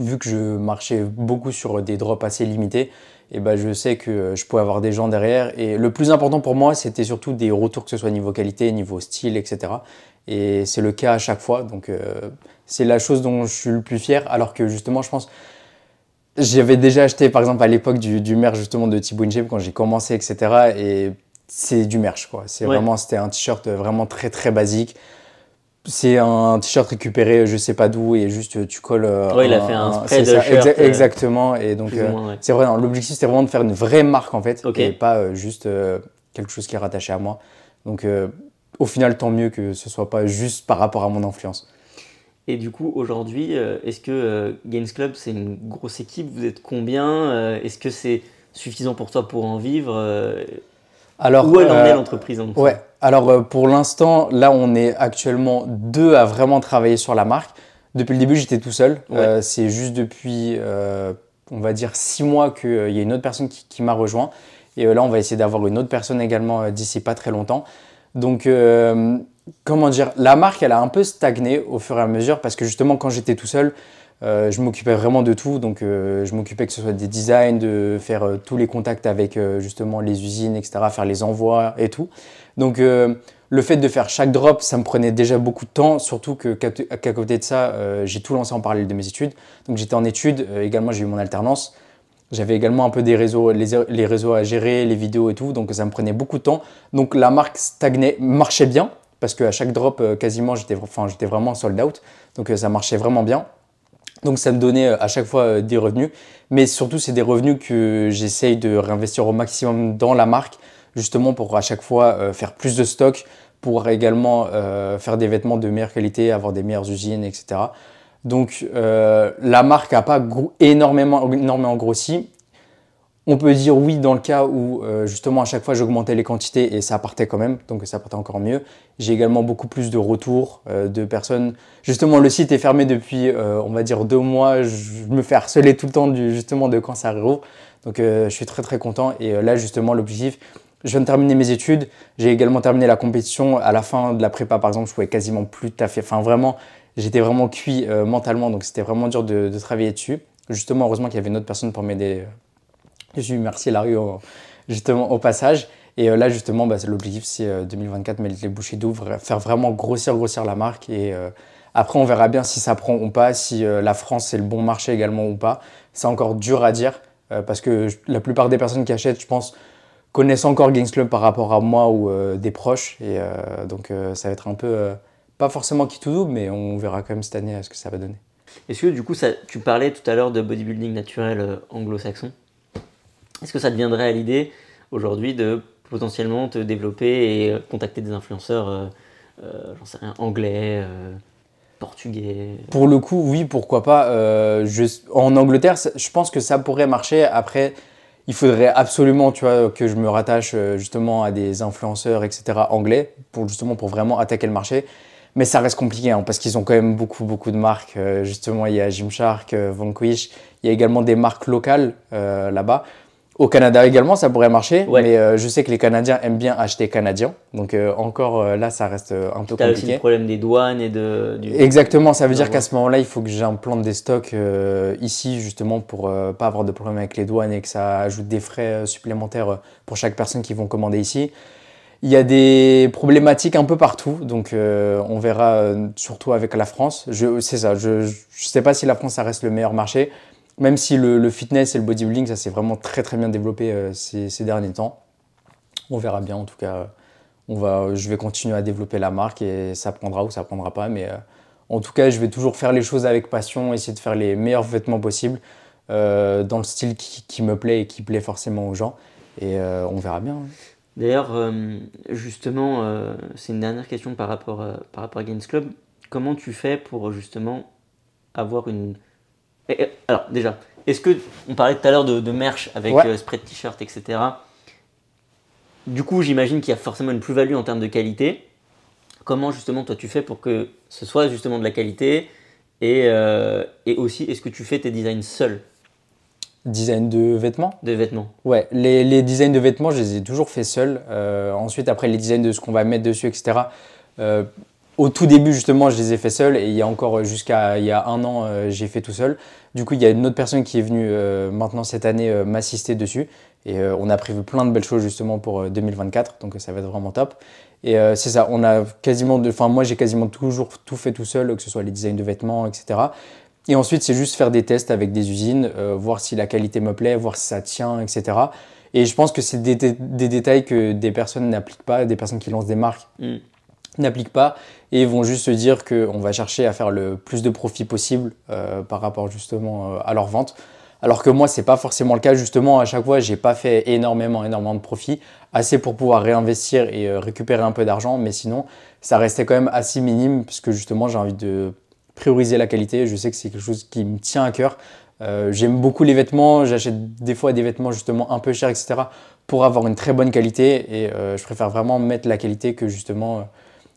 vu que je marchais beaucoup sur des drops assez limités, et ben je sais que je pouvais avoir des gens derrière. Et le plus important pour moi, c'était surtout des retours, que ce soit niveau qualité, niveau style, etc. Et c'est le cas à chaque fois. Donc euh, c'est la chose dont je suis le plus fier. Alors que justement, je pense, j'avais déjà acheté par exemple à l'époque du, du merch justement de Thibaut Inchep quand j'ai commencé, etc. Et c'est du merch quoi. C'est vraiment, c'était un t-shirt vraiment très très basique. C'est un t-shirt récupéré, je sais pas d'où, et juste tu colles. Euh, ouais, il a fait un spray de shirt. Euh, exactement. Et donc, c'est vrai, l'objectif c'était vraiment de faire une vraie marque en fait, et pas juste quelque chose qui est rattaché à moi. Donc, au final, tant mieux que ce soit pas juste par rapport à mon influence. Et du coup, aujourd'hui, euh, est-ce que euh, Games Club, c'est une grosse équipe? Vous êtes combien? Euh, Est-ce que c'est suffisant pour toi pour en vivre? Alors, Où elle en est l'entreprise Ouais, alors pour l'instant, là, on est actuellement deux à vraiment travailler sur la marque. Depuis le début, j'étais tout seul. c'est juste depuis, on va dire, six mois qu'il y a une autre personne qui, qui m'a rejoint. Et là, on va essayer d'avoir une autre personne également d'ici pas très longtemps. Donc, euh, comment dire, la marque, elle a un peu stagné au fur et à mesure parce que justement, quand j'étais tout seul, euh, je m'occupais vraiment de tout. Donc, euh, je m'occupais que ce soit des designs, de faire tous les contacts avec justement les usines, etc., faire les envois et tout. Donc, le fait de faire chaque drop, ça me prenait déjà beaucoup de temps, surtout qu'à côté de ça, j'ai tout lancé en parallèle de mes études. Donc, j'étais en études, également, j'ai eu mon alternance. J'avais également un peu des réseaux, les, réseaux à gérer, les vidéos et tout, donc ça me prenait beaucoup de temps. Donc la marque stagnait, marchait bien, parce qu'à chaque drop, euh, quasiment, j'étais enfin, vraiment sold out, donc euh, ça marchait vraiment bien. Donc ça me donnait euh, à chaque fois des revenus, mais surtout c'est des revenus que j'essaye de réinvestir au maximum dans la marque, justement pour à chaque fois faire plus de stock, pour également faire des vêtements de meilleure qualité, avoir des meilleures usines, etc. Donc euh, la marque n'a pas énormément, énormément grossi. On peut dire oui dans le cas où euh, justement à chaque fois j'augmentais les quantités et ça partait quand même, donc ça partait encore mieux. J'ai également beaucoup plus de retours euh, de personnes. Justement le site est fermé depuis on va dire deux mois. Je me fais harceler tout le temps du, justement de quand ça réouvre. Donc je suis très très content et là justement l'objectif, je viens de terminer mes études. J'ai également terminé la compétition. À la fin de la prépa, par exemple, je pouvais quasiment plus taffer. Enfin, vraiment, j'étais vraiment cuit euh, mentalement, donc c'était vraiment dur de, travailler dessus. Justement, heureusement qu'il y avait une autre personne pour m'aider. Je suis remercié Larry justement au passage. Et euh, là, justement, bah, l'objectif, c'est 2024, euh, mettre les bouchées d'ouvre, faire vraiment grossir, grossir la marque. Et après, on verra bien si ça prend ou pas, si la France, c'est le bon marché également ou pas. C'est encore dur à dire, parce que la plupart des personnes qui achètent, je pense, connaissent encore Games Club par rapport à moi ou des proches. Et donc, ça va être un peu pas forcément qui tout double, mais on verra quand même cette année ce que ça va donner. Est-ce que du coup, tu parlais tout à l'heure de bodybuilding naturel euh, anglo-saxon? Est-ce que ça te viendrait à l'idée aujourd'hui de potentiellement te développer et euh, contacter des influenceurs, euh, j'en sais rien, anglais, portugais Pour le coup, oui, pourquoi pas. en Angleterre, je pense que ça pourrait marcher. Après, il faudrait absolument tu vois, que je me rattache justement à des influenceurs, etc., anglais, pour, justement pour vraiment attaquer le marché. Mais ça reste compliqué hein, parce qu'ils ont quand même beaucoup, beaucoup de marques. Euh, justement, il y a Gymshark, euh, Vanquish. Il y a également des marques locales euh, là-bas. Au Canada également, ça pourrait marcher, mais je sais que les Canadiens aiment bien acheter canadien. Donc encore là, ça reste un peu compliqué. aussi le problème des douanes et de. Exactement, ça veut dire qu'à ce moment-là, il faut que j'implante des stocks ici justement pour pas avoir de problème avec les douanes et que ça ajoute des frais supplémentaires pour chaque personne qui vont commander ici. Il y a des problématiques un peu partout, donc euh, on verra euh, surtout avec la France. C'est ça, je ne sais pas si la France ça reste le meilleur marché, même si le, fitness et le bodybuilding, ça s'est vraiment très très bien développé euh, ces, derniers temps. On verra bien, en tout cas, on va, je vais continuer à développer la marque et ça prendra ou ça prendra pas, mais en tout cas, je vais toujours faire les choses avec passion, essayer de faire les meilleurs vêtements possibles dans le style qui, me plaît et qui plaît forcément aux gens, et on verra bien. Hein. D'ailleurs, euh, justement, euh, c'est une dernière question par rapport, par rapport à Games Club. Comment tu fais pour justement avoir une. Alors, déjà, est-ce que. On parlait tout à l'heure de, merch avec euh, spread t-shirt, etc. Du coup, j'imagine qu'il y a forcément une plus-value en termes de qualité. Comment justement toi tu fais pour que ce soit justement de la qualité et, et aussi, est-ce que tu fais tes designs seuls? Design de vêtements? De vêtements. Ouais, les, les, designs de vêtements, je les ai toujours fait seuls. Euh, ensuite, après, les designs de ce qu'on va mettre dessus, etc. Euh, au tout début, justement, je les ai fait seuls et il y a encore jusqu'à il y a un an, j'ai fait tout seul. Du coup, il y a une autre personne qui est venue maintenant cette année m'assister dessus et on a prévu plein de belles choses justement pour 2024, donc ça va être vraiment top. Et c'est ça, on a quasiment, enfin moi j'ai quasiment toujours tout fait tout seul, que ce soit les designs de vêtements, etc. Et ensuite, c'est juste faire des tests avec des usines, euh, voir si la qualité me plaît, voir si ça tient, etc. Et je pense que c'est des, détails que des personnes n'appliquent pas, des personnes qui lancent des marques mm. N'appliquent pas et vont juste se dire qu'on va chercher à faire le plus de profit possible euh, par rapport justement euh, à leur vente. Alors que moi, c'est pas forcément le cas. Justement, à chaque fois, j'ai pas fait énormément, énormément de profit, assez pour pouvoir réinvestir et récupérer un peu d'argent. Mais sinon, ça restait quand même assez minime puisque justement, j'ai envie de prioriser la qualité. Je sais que c'est quelque chose qui me tient à cœur. Euh, j'aime beaucoup les vêtements, j'achète des fois des vêtements justement un peu chers, etc. pour avoir une très bonne qualité et euh, je préfère vraiment mettre la qualité que justement euh,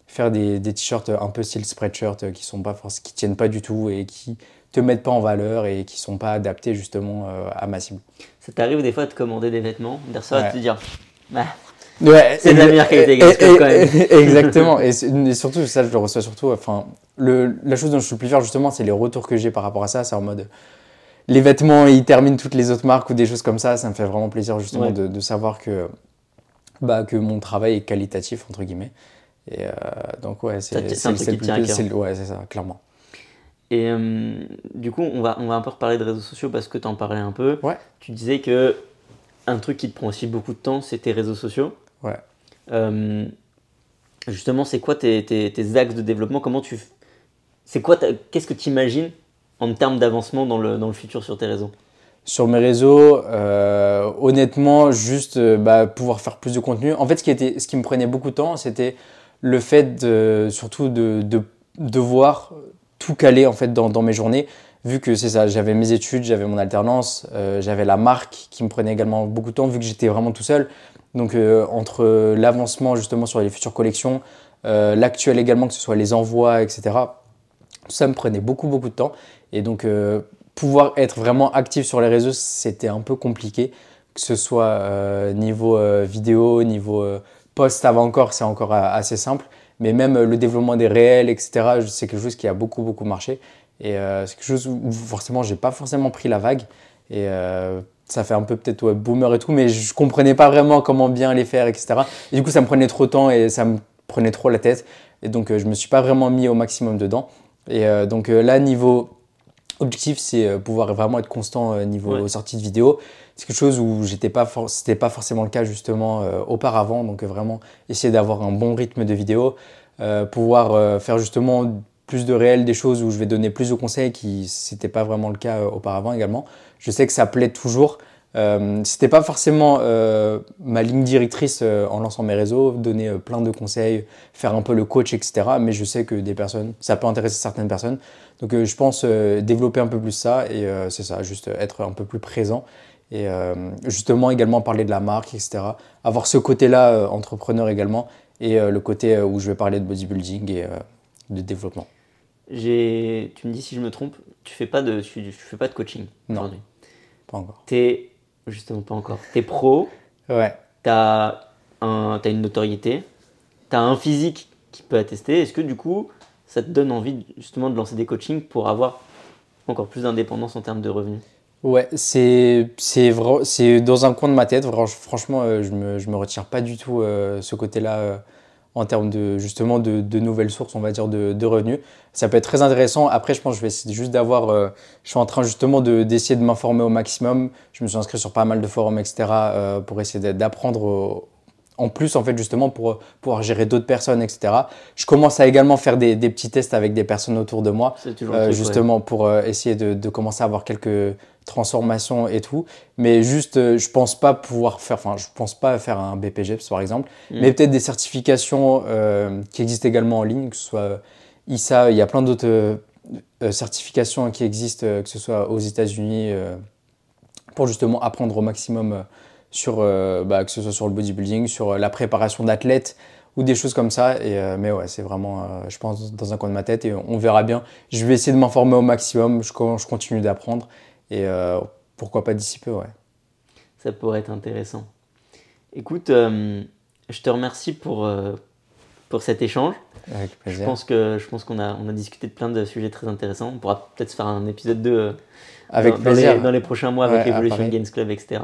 faire des, t-shirts un peu style spreadshirt qui sont pas qui tiennent pas du tout et qui te mettent pas en valeur et qui sont pas adaptés justement à ma cible. Ça t'arrive des fois de commander des vêtements, de ouais. te dire bah, c'est de la meilleure qualité quand même. Exactement. Et, surtout, ça, je le reçois surtout. Enfin, le, la chose dont je suis le plus fier, justement, c'est les retours que j'ai par rapport à ça. C'est en mode. Les vêtements, ils terminent toutes les autres marques ou des choses comme ça. Ça me fait vraiment plaisir, justement, de, de, savoir que, bah, que mon travail est qualitatif, entre guillemets. Et euh, donc, ouais, c'est un truc qui tient à Ouais, c'est ça, clairement. Et euh, du coup, on va, on va un peu reparler de réseaux sociaux parce que tu en parlais un peu. Ouais. Tu disais que un truc qui te prend aussi beaucoup de temps, c'est tes réseaux sociaux. Ouais. Euh, justement, c'est quoi tes, tes, axes de développement? Comment tu. C'est quoi Qu'est-ce que tu imagines en termes d'avancement dans le, dans le futur sur tes réseaux? Sur mes réseaux, euh, honnêtement, juste bah, pouvoir faire plus de contenu. En fait, ce qui, était, ce qui me prenait beaucoup de temps, c'était le fait de, surtout de, de, devoir tout caler en fait dans, mes journées, vu que c'est ça, j'avais mes études, j'avais mon alternance, j'avais la marque qui me prenait également beaucoup de temps, vu que j'étais vraiment tout seul. Donc euh, entre l'avancement justement sur les futures collections, euh, l'actuel également, que ce soit les envois, etc., ça me prenait beaucoup beaucoup de temps. Et donc euh, pouvoir être vraiment actif sur les réseaux, c'était un peu compliqué, que ce soit niveau vidéo, niveau post, ça va encore, c'est encore assez simple. Mais même le développement des réels, etc., c'est quelque chose qui a beaucoup beaucoup marché. Et c'est quelque chose où forcément, j'ai pas forcément pris la vague. Et ça fait un peu peut-être boomer et tout, mais je comprenais pas vraiment comment bien les faire, etc. Et du coup, ça me prenait trop de temps et ça me prenait trop la tête. Et donc, euh, je me suis pas vraiment mis au maximum dedans. Et euh, donc euh, là, niveau objectif, c'est pouvoir vraiment être constant niveau sortie de vidéo. C'est quelque chose où j'étais pas, c'était pas forcément le cas justement auparavant. Donc vraiment essayer d'avoir un bon rythme de vidéo, pouvoir faire justement plus de réel, des choses où je vais donner plus de conseils qui c'était pas vraiment le cas euh, auparavant également. Je sais que ça plaît toujours. Euh, c'était pas forcément euh, ma ligne directrice euh, en lançant mes réseaux, donner plein de conseils, faire un peu le coach, etc. Mais je sais que des personnes, ça peut intéresser certaines personnes. Donc je pense développer un peu plus ça et c'est ça, juste être un peu plus présent et justement également parler de la marque, etc. Avoir ce côté-là entrepreneur également et le côté où je vais parler de bodybuilding et de développement. J'ai, tu me dis si je me trompe, tu fais pas de, tu, fais pas de coaching aujourd'hui? Pas encore. T'es, justement pas encore. T'es pro? Ouais. T'as un, as une notoriété? T'as un physique qui peut attester? Est-ce que du coup, ça te donne envie justement de lancer des coachings pour avoir encore plus d'indépendance en termes de revenus? Ouais, c'est c'est dans un coin de ma tête. Franchement, euh, je me je me retire pas du tout euh, ce côté-là. Euh, en termes de justement de, nouvelles sources, on va dire, de, revenus. Ça peut être très intéressant. Après, je pense que je vais essayer juste d'avoir. Je suis en train justement d'essayer de, m'informer au maximum. Je me suis inscrit sur pas mal de forums, etc., pour essayer d'apprendre. en plus, en fait, justement, pour pouvoir gérer d'autres personnes, etc. Je commence à également faire des, petits tests avec des personnes autour de moi, euh, justement pour essayer de, de, commencer à avoir quelques transformation et tout. Mais juste, euh, je pense pas pouvoir faire, enfin, je pense pas faire un BPGEPS par exemple, mm. mais peut-être des certifications euh, qui existent également en ligne, que ce soit ISA, il y a plein d'autres euh, certifications qui existent, que ce soit aux États-Unis, pour justement apprendre au maximum sur, bah, que ce soit sur le bodybuilding, sur la préparation d'athlètes ou des choses comme ça. Et, mais ouais, c'est vraiment, je pense, dans un coin de ma tête et on verra bien. Je vais essayer de m'informer au maximum, je, je continue d'apprendre. Et euh, pourquoi pas d'ici peu, ouais. Ça pourrait être intéressant. Écoute, euh, je te remercie pour, euh, pour cet échange. Avec plaisir. Je pense que je pense qu'on a, on a discuté de plein de sujets très intéressants. On pourra peut-être faire un épisode 2 avec dans, plaisir. Dans, les, dans les prochains mois avec Ouais, Evolution. Games Club, etc.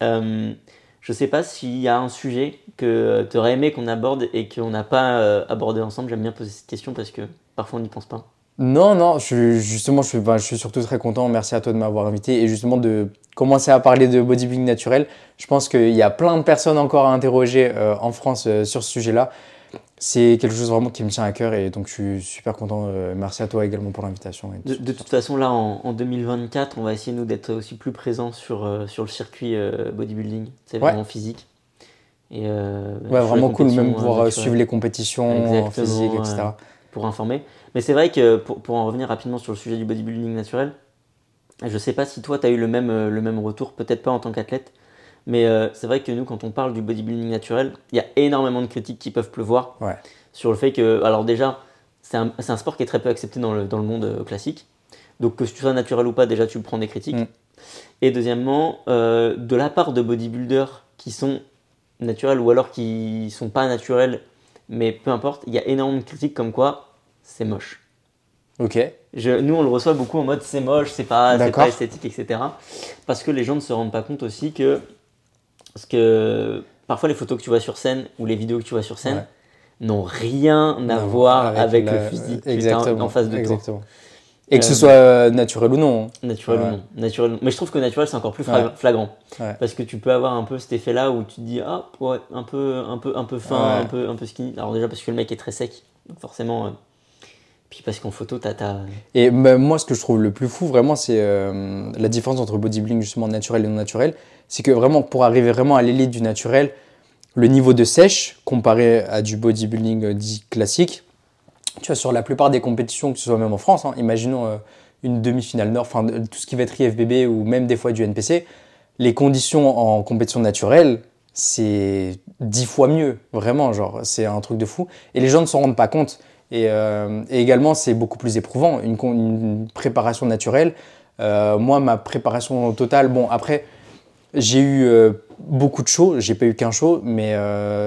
Je sais pas s'il y a un sujet que tu aurais aimé qu'on aborde et qu'on n'a pas abordé ensemble. J'aime bien poser cette question parce que parfois on n'y pense pas. Non, non, je suis, justement, je suis, ben, je suis surtout très content. Merci à toi de m'avoir invité et justement de commencer à parler de bodybuilding naturel. Je pense qu'il y a plein de personnes encore à interroger euh, en France euh, sur ce sujet-là. C'est quelque chose vraiment qui me tient à cœur et donc je suis super content. euh, merci à toi également pour l'invitation. De, toute façon, là en, en 2024, on va essayer nous d'être aussi plus présents sur, sur le circuit bodybuilding. C'est Ouais. vraiment physique. Et, Ouais, vraiment cool, même pouvoir naturelles. suivre les compétitions en physique, etc. ouais. pour informer. Mais c'est vrai que pour, pour en revenir rapidement sur le sujet du bodybuilding naturel, je sais pas si toi tu as eu le même, euh, le même retour, peut-être pas en tant qu'athlète, mais euh, c'est vrai que nous quand on parle du bodybuilding naturel, il y a énormément de critiques qui peuvent pleuvoir Ouais. sur le fait que, alors déjà, c'est un, c'est un sport qui est très peu accepté dans le, dans le monde euh, classique. Donc que tu sois naturel ou pas, déjà tu prends des critiques. Mm. Et deuxièmement, euh, de la part de bodybuilders qui sont naturels ou alors qui sont pas naturels, mais peu importe, il y a énormément de critiques comme quoi c'est moche. Ok. Je- nous, on le reçoit beaucoup en mode c'est moche, c'est pas, c'est pas esthétique, etc. Parce que les gens ne se rendent pas compte aussi que, parce que parfois les photos que tu vois sur scène ou les vidéos que tu vois sur scène Ouais. n'ont rien à Non, voir avec, la- le physique exactement, en face de toi. exactement. Et que ce Euh, soit euh, naturel ou non. hein. Naturel ou non. Naturel. Mais je trouve que naturel, c'est encore plus Ouais. flagrant. Ouais. Parce que tu peux avoir un peu cet effet-là où tu te dis, ah, ouais, un peu, un peu, un peu fin, un, peu, un peu skinny. Alors, déjà, parce que le mec est très sec. Donc, forcément. Puis parce qu'en photo, t'as- Et bah, moi, ce que je trouve le plus fou, vraiment, c'est euh, la différence entre bodybuilding justement naturel et non naturel. C'est que vraiment, pour arriver vraiment à l'élite du naturel, le niveau de sèche, comparé à du bodybuilding euh, dit classique, tu vois, sur la plupart des compétitions, que ce soit même en France, hein, imaginons euh, une demi-finale nord, enfin tout ce qui va être IFBB ou même des fois du NPC, les conditions en compétition naturelle, c'est dix fois mieux, vraiment, genre, c'est un truc de fou. Et les gens ne s'en rendent pas compte. Et, euh, et également, c'est beaucoup plus éprouvant, une, préparation naturelle. Euh, moi, ma préparation totale, bon, après, j'ai eu euh, beaucoup de shows, j'ai pas eu qu'un show, mais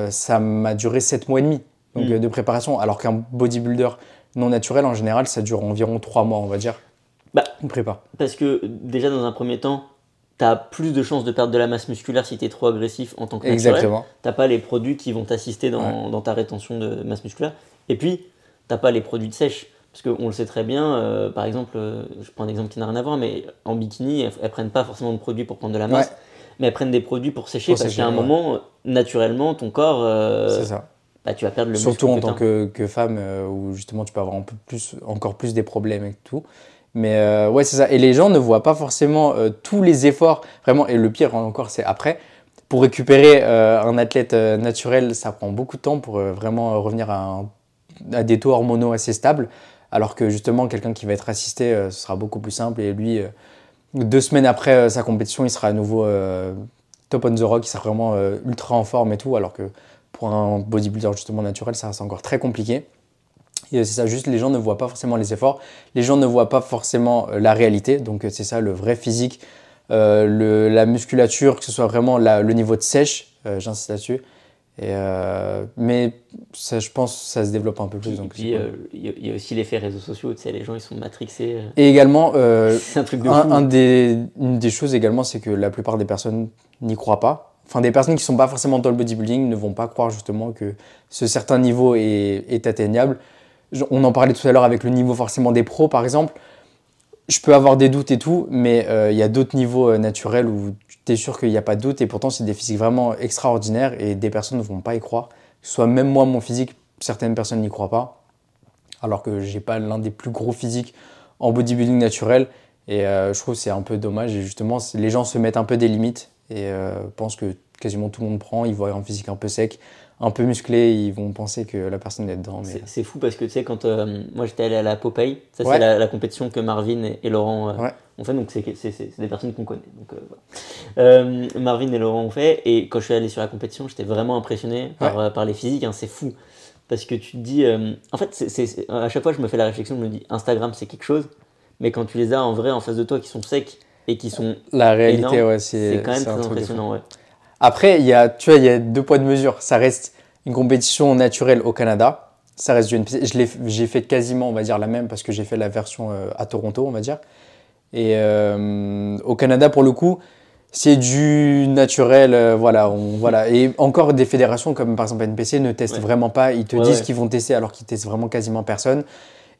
ça m'a duré 7 mois et demi donc, Mm. de préparation, alors qu'un bodybuilder non naturel, en général, ça dure environ 3 mois, on va dire. Bah. Une prépa. Parce que, déjà, dans un premier temps, t'as plus de chances de perdre de la masse musculaire si t'es trop agressif en tant que naturel. Exactement. T'as pas les produits qui vont t'assister dans, dans ta rétention de masse musculaire. Et puis, t'as pas les produits de sèche. Parce qu'on le sait très bien, euh, par exemple, euh, je prends un exemple qui n'a rien à voir, mais en bikini, elles, elles prennent pas forcément de produits pour prendre de la masse, Ouais. mais elles prennent des produits pour sécher Pour parce sécher, qu'à un ouais. moment, naturellement, ton corps, euh, c'est ça. bah, tu vas perdre le Surtout en tant que, que femme, où justement tu peux avoir un peu plus, encore plus des problèmes et tout. Mais ouais, c'est ça. Et les gens ne voient pas forcément tous les efforts, vraiment. Et le pire encore, c'est après. Pour récupérer euh, un athlète euh, naturel, ça prend beaucoup de temps pour euh, vraiment revenir à, un- à des taux hormonaux assez stables. Alors que justement, quelqu'un qui va être assisté, euh, ce sera beaucoup plus simple. Et lui, euh, deux semaines après euh, sa compétition, il sera à nouveau top on the rock, il sera vraiment ultra en forme et tout. Alors que pour un bodybuilder justement naturel, ça reste encore très compliqué. Et c'est ça, juste les gens ne voient pas forcément les efforts, les gens ne voient pas forcément la réalité. Donc c'est ça le vrai physique, la musculature, que ce soit vraiment le niveau de sèche, j'insiste là-dessus. Et euh, mais ça, je pense, ça se développe un peu plus. Donc cool. euh, il y, a- il y a aussi l'effet réseaux sociaux, tu sais, les gens, ils sont matrixés. euh, Et également, euh, un truc de un, fou. un des, une des choses également, c'est que la plupart des personnes n'y croient pas. Enfin, des personnes qui ne sont pas forcément dans le bodybuilding ne vont pas croire justement que ce certain niveau est, est atteignable. On en parlait tout à l'heure avec le niveau forcément des pros, par exemple. Je peux avoir des doutes et tout, mais il y a d'autres niveaux naturels où tu es sûr qu'il n'y a pas de doute et pourtant c'est des physiques vraiment extraordinaires et des personnes ne vont pas y croire. Soit même moi, mon physique, certaines personnes n'y croient pas. Alors que j'ai pas l'un des plus gros physiques en bodybuilding naturel. Et euh, je trouve que c'est un peu dommage. Et justement, les gens se mettent un peu des limites et euh, pensent que quasiment tout le monde prend. Ils voient un physique un peu sec, un peu musclé. Ils vont penser que la personne est dedans. Mais... C'est- fou parce que tu sais, quand euh, moi j'étais allé à la Popeye, ça Ouais. c'est la, la compétition que Marvin et, et Laurent Ouais. Ont fait, donc c'est des personnes qu'on connaît. Donc, euh, voilà. Euh, Marvin et Laurent ont fait, et quand je suis allé sur la compétition, j'étais vraiment impressionné par, euh, par les physiques, hein, c'est fou. Parce que tu te dis, euh, en fait, à chaque fois je me fais la réflexion, je me dis, Instagram c'est quelque chose, mais quand tu les as en vrai en face de toi qui sont secs et qui sont. La réalité, énormes, ouais, c'est C'est quand même très impressionnant, ouais. Après, il y a, tu vois, il y a deux poids de mesure. Ça reste une compétition naturelle au Canada. Ça reste du NPC. J'ai fait quasiment, on va dire, la même parce que j'ai fait la version euh, à Toronto, on va dire. Et euh, au Canada, pour le coup, c'est du naturel, euh, voilà, on, voilà. Et encore des fédérations comme par exemple NPC ne testent vraiment pas, ils te disent qu'ils vont tester alors qu'ils testent vraiment quasiment personne.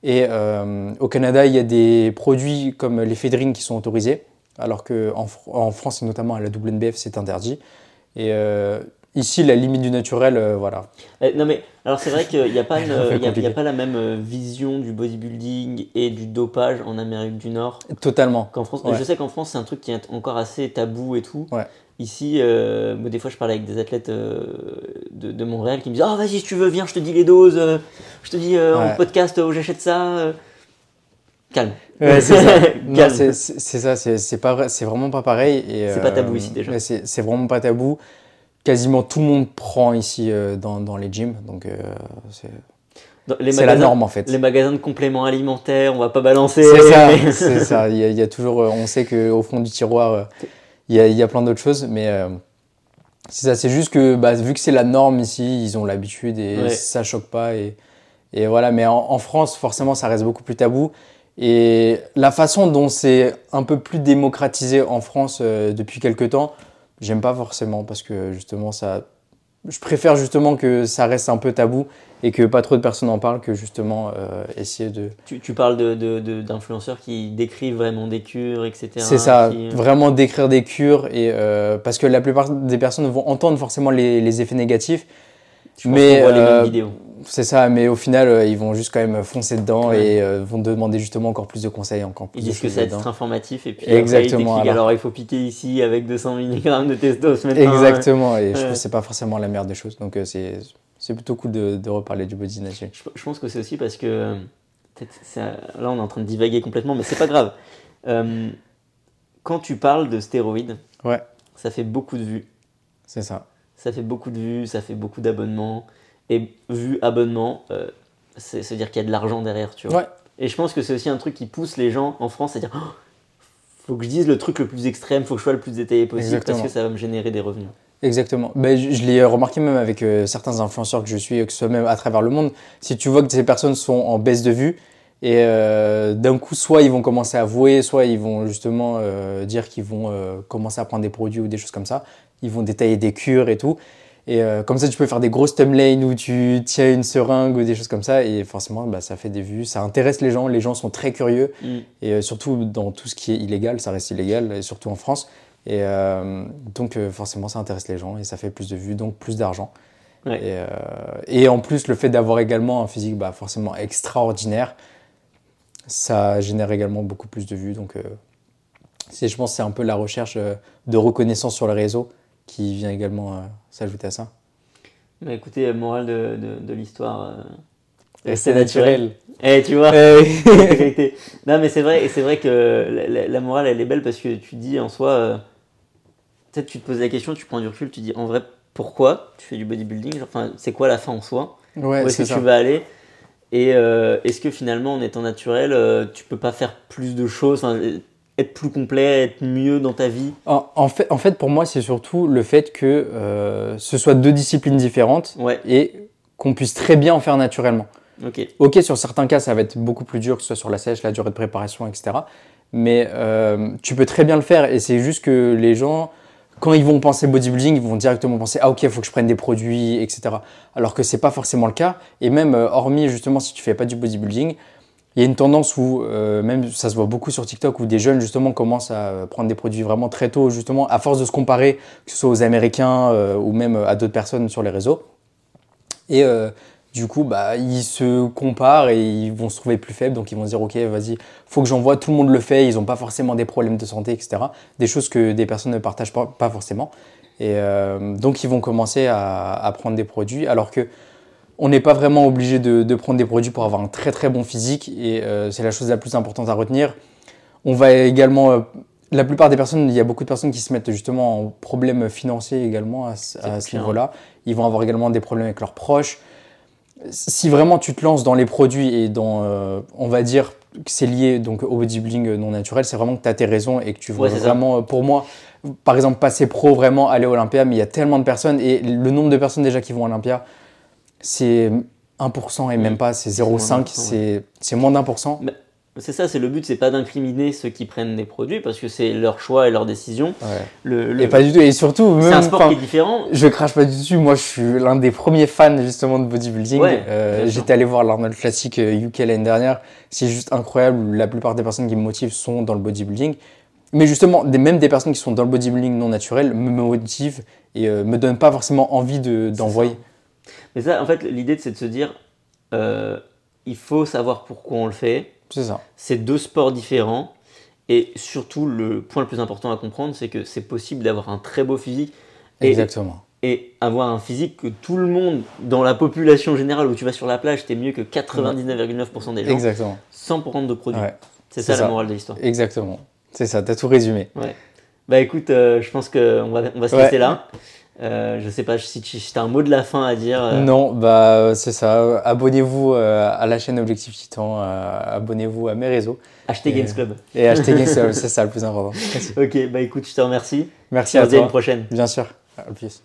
Et au Canada, il y a des produits comme les fédérines qui sont autorisés, alors qu'en en France et notamment à la WNBF, c'est interdit. Et Ici, la limite du naturel, euh, voilà. Eh, non, mais alors c'est vrai qu'il n'y a, pas a, pas la même euh, vision du bodybuilding et du dopage en Amérique du Nord. Totalement. Qu'en France. Je sais qu'en France, c'est un truc qui est encore assez tabou et tout. Ici, euh, des fois, je parle avec des athlètes de, Montréal qui me disent Ah, vas-y, si tu veux, viens, je te dis les doses, je te dis en podcast où j'achète ça. Calme. ça. c'est ça, c'est pas c'est vraiment pas pareil. C'est pas tabou ici déjà. C'est vraiment pas tabou quasiment tout le monde prend ici euh, dans, dans, les gyms. Donc euh, c'est la norme en fait. Les magasins de compléments alimentaires, on va pas balancer. C'est ça, c'est ça. Il y, a, toujours, euh, on sait qu'au fond du tiroir, il y a, il y a plein d'autres choses, mais c'est ça. C'est juste que bah, vu que c'est la norme ici, ils ont l'habitude et ça choque pas. Et, et voilà. Mais en, en, France, forcément, ça reste beaucoup plus tabou. Et la façon dont c'est un peu plus démocratisé en France depuis quelques temps, j'aime pas forcément parce que justement ça je préfère justement que ça reste un peu tabou et que pas trop de personnes en parlent que justement euh, essayer de... Tu, tu parles d'influenceurs de, de, qui décrivent vraiment des cures, etc. C'est ça, euh, vraiment décrire des cures, et, euh, parce que la plupart des personnes vont entendre forcément les, les effets négatifs. Je mais voit les mêmes vidéos. C'est ça, mais au final, euh, ils vont juste quand même foncer dedans et euh, vont demander justement encore plus de conseils, encore plus Ils disent que ça va être informatif et puis Exactement, après, alors... il faut piquer ici avec 200 mg de testo Exactement, et je trouve que c'est pas forcément la meilleure des choses, donc euh, c'est plutôt cool de, de, reparler du body nature. Je, pense que c'est aussi parce que là on est en train de divaguer complètement, mais c'est pas grave. quand tu parles de stéroïdes, ouais. ça fait beaucoup de vues. C'est ça. Ça fait beaucoup de vues, ça fait beaucoup d'abonnements. Et vu abonnement, euh, c'est à dire qu'il y a de l'argent derrière, tu vois. Et je pense que c'est aussi un truc qui pousse les gens en France à dire oh, faut que je dise le truc le plus extrême, faut que je sois le plus détaillé possible parce que ça va me générer des revenus. Exactement. Ben, je, l'ai remarqué même avec euh, certains influenceurs que je suis, que ce soit même à travers le monde. Si tu vois que ces personnes sont en baisse de vue, et euh, d'un coup, soit ils vont commencer à avouer, soit ils vont justement dire qu'ils vont commencer à prendre des produits ou des choses comme ça. Ils vont détailler des cures et tout. Et euh, comme ça, tu peux faire des grosses thumbnails où tu tiens une seringue ou des choses comme ça. Et forcément, bah, ça fait des vues, ça intéresse les gens. Les gens sont très curieux. Mm. Et euh, surtout dans tout ce qui est illégal, ça reste illégal, et surtout en France. Et euh, donc, forcément, ça intéresse les gens et ça fait plus de vues, donc plus d'argent. Et, et, en plus, le fait d'avoir également un physique bah, forcément extraordinaire, ça génère également beaucoup plus de vues. Donc, je pense que c'est un peu la recherche de reconnaissance sur le réseau qui vient également euh, s'ajouter à ça. Bah écoutez, morale de, de, l'histoire. Euh, c'est naturel. Eh, tu vois. Eh Non, mais c'est vrai, et c'est vrai que la, morale, elle est belle parce que tu dis en soi, euh, peut-être tu te poses la question, tu prends du recul, tu dis en vrai, pourquoi tu fais du bodybuilding? Enfin, c'est quoi la fin en soi? Ouais, Où est-ce que tu vas aller? Et est-ce que finalement, en étant naturel, tu peux pas faire plus de choses? Être plus complet, être mieux dans ta vie en, fait, en fait, pour moi, c'est surtout le fait que euh, ce soit deux disciplines différentes et qu'on puisse très bien en faire naturellement. Ok. Ok, sur certains cas, ça va être beaucoup plus dur, que ce soit sur la sèche, la durée de préparation, etc. Mais euh, tu peux très bien le faire et c'est juste que les gens, quand ils vont penser bodybuilding, ils vont directement penser ah ok, il faut que je prenne des produits, etc. Alors que c'est pas forcément le cas. Et même euh, hormis justement si tu fais pas du bodybuilding, il y a une tendance où, euh, même ça se voit beaucoup sur TikTok, où des jeunes justement commencent à prendre des produits vraiment très tôt, justement, à force de se comparer, que ce soit aux Américains euh, ou même à d'autres personnes sur les réseaux. Et euh, du coup, bah, ils se comparent et ils vont se trouver plus faibles, donc ils vont se dire, ok, vas-y, faut que j'en vois, tout le monde le fait, ils n'ont pas forcément des problèmes de santé, etc. Des choses que des personnes ne partagent pas, pas forcément. Et donc ils vont commencer à, à prendre des produits, alors que on n'est pas vraiment obligé de, prendre des produits pour avoir un très très bon physique et euh, c'est la chose la plus importante à retenir. On va également, euh, la plupart des personnes, il y a beaucoup de personnes qui se mettent justement en problème financier également à, ce niveau-là. Ils vont avoir également des problèmes avec leurs proches. Si vraiment tu te lances dans les produits et dans, euh, on va dire que c'est lié donc au bodybuilding non naturel, c'est vraiment que tu as tes raisons et que tu veux vraiment, pour moi, par exemple, passer pro, vraiment aller à Olympia, mais il y a tellement de personnes et le nombre de personnes déjà qui vont à Olympia, c'est 1% et même Mm. pas, c'est C'est moins 0,5, d'un pour cent, c'est c'est moins d'un pour cent. C'est ça, c'est le but, c'est pas d'incriminer ceux qui prennent des produits parce que c'est leur choix et leur décision. Ouais. Le, le- Et pas du tout. Et surtout, c'est un sport qui est différent. je crache pas du tout. Moi, je suis l'un des premiers fans justement de bodybuilding. Ouais, Euh. J'étais allé voir l'Arnold Classic euh, UK l'année dernière. C'est juste incroyable. La plupart des personnes qui me motivent sont dans le bodybuilding. Mais justement, même des personnes qui sont dans le bodybuilding non naturel me motivent et euh, me donnent pas forcément envie d'envoyer. Mais ça, en fait, l'idée, c'est de se dire, euh, il faut savoir pourquoi on le fait. C'est ça. C'est deux sports différents. Et surtout, le point le plus important à comprendre, c'est que c'est possible d'avoir un très beau physique et, Exactement. et avoir un physique que tout le monde, dans la population générale, où tu vas sur la plage, t'es mieux que 99,9% des gens, Exactement. sans prendre de produits. Ouais. C'est ça, la morale de l'histoire. Exactement. C'est ça. T'as tout résumé. Ouais. Bah écoute, euh, je pense qu'on va, on va se Ouais. laisser là. Euh, je sais pas si tu as un mot de la fin à dire. euh, Non, bah c'est ça. Abonnez-vous euh, à la chaîne Objectif Titan. Abonnez-vous à mes réseaux. Achetez Et- Games Club. Et achetez Games Club, c'est ça le plus important. Merci. Ok, bah écoute, je te remercie. Merci à se dit à une toi. prochaine. Bien sûr. À plus.